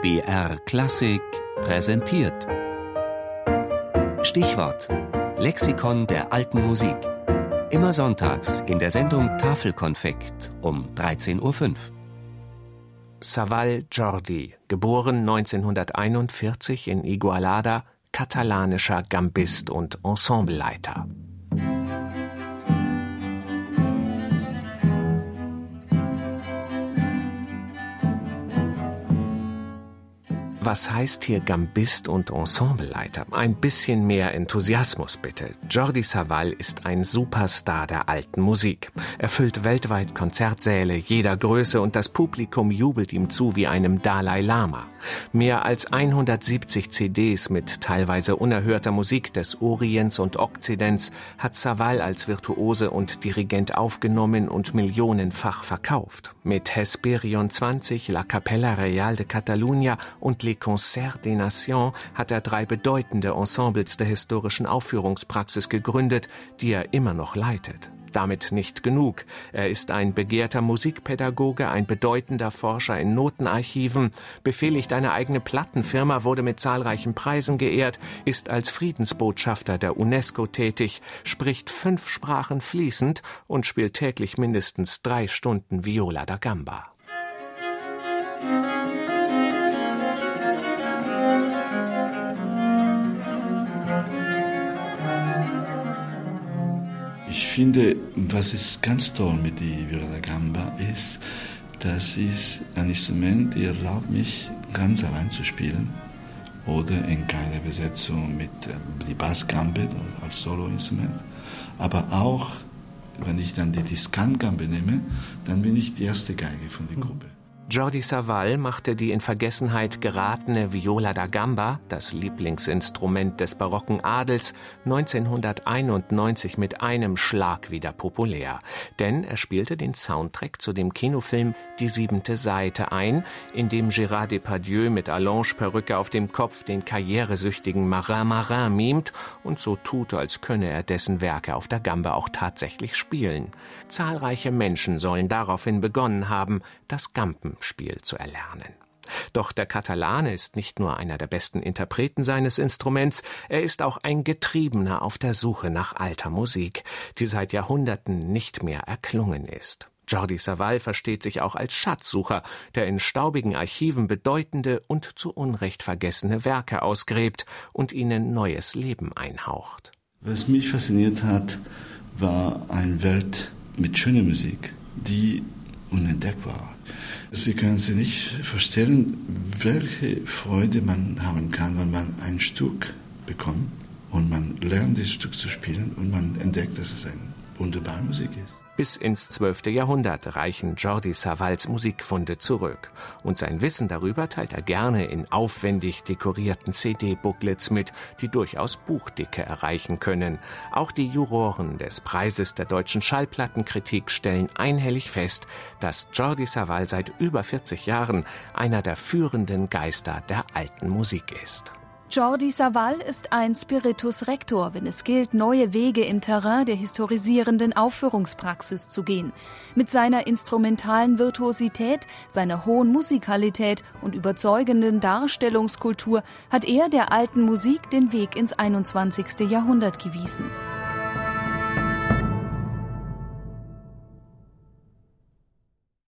BR Klassik präsentiert. Stichwort: Lexikon der alten Musik. Immer sonntags in der Sendung Tafelkonfekt um 13.05 Uhr. Saval Jordi, geboren 1941 in Igualada, katalanischer Gambist und Ensembleleiter. Was heißt hier Gambist und Ensembleleiter? Ein bisschen mehr Enthusiasmus bitte. Jordi Savall ist ein Superstar der alten Musik. Er füllt weltweit Konzertsäle jeder Größe und das Publikum jubelt ihm zu wie einem Dalai Lama. Mehr als 170 CDs mit teilweise unerhörter Musik des Orients und Okzidents hat Savall als Virtuose und Dirigent aufgenommen und millionenfach verkauft. Mit Hesperion 20, La Capella Real de Catalunya und Les Concerts des Nations hat er drei bedeutende Ensembles der historischen Aufführungspraxis gegründet, die er immer noch leitet. Damit nicht genug. Er ist ein begehrter Musikpädagoge, ein bedeutender Forscher in Notenarchiven, befehligt eine eigene Plattenfirma, wurde mit zahlreichen Preisen geehrt, ist als Friedensbotschafter der UNESCO tätig, spricht fünf Sprachen fließend und spielt täglich mindestens drei Stunden Viola da Gamba. Ich finde, was ist ganz toll mit der Viola da Gamba ist, das ist ein Instrument, das erlaubt mich ganz allein zu spielen oder in keiner Besetzung mit ähm, die Bassgambit als Soloinstrument. Aber auch, wenn ich dann die Diskantgambe nehme, dann bin ich die erste Geige von der Gruppe. Jordi Savall machte die in Vergessenheit geratene Viola da Gamba, das Lieblingsinstrument des barocken Adels, 1991 mit einem Schlag wieder populär. Denn er spielte den Soundtrack zu dem Kinofilm Die siebente Seite ein, in dem Gérard Depardieu mit Allonge-Perücke auf dem Kopf den karrieresüchtigen Marin Marin mimt und so tut, als könne er dessen Werke auf der Gamba auch tatsächlich spielen. Zahlreiche Menschen sollen daraufhin begonnen haben, das Gampen Spiel zu erlernen. Doch der Katalane ist nicht nur einer der besten Interpreten seines Instruments, er ist auch ein Getriebener auf der Suche nach alter Musik, die seit Jahrhunderten nicht mehr erklungen ist. Jordi Savall versteht sich auch als Schatzsucher, der in staubigen Archiven bedeutende und zu Unrecht vergessene Werke ausgräbt und ihnen neues Leben einhaucht. Was mich fasziniert hat, war eine Welt mit schöner Musik, die unentdeckt war. Sie können sich nicht vorstellen, welche Freude man haben kann, wenn man ein Stück bekommt und man lernt, dieses Stück zu spielen und man entdeckt, dass es eine wunderbare Musik ist. Bis ins 12. Jahrhundert reichen Jordi Savals Musikfunde zurück. Und sein Wissen darüber teilt er gerne in aufwendig dekorierten CD-Booklets mit, die durchaus Buchdicke erreichen können. Auch die Juroren des Preises der deutschen Schallplattenkritik stellen einhellig fest, dass Jordi Saval seit über 40 Jahren einer der führenden Geister der alten Musik ist. Jordi Savall ist ein Spiritus Rector, wenn es gilt, neue Wege im Terrain der historisierenden Aufführungspraxis zu gehen. Mit seiner instrumentalen Virtuosität, seiner hohen Musikalität und überzeugenden Darstellungskultur hat er der alten Musik den Weg ins 21. Jahrhundert gewiesen.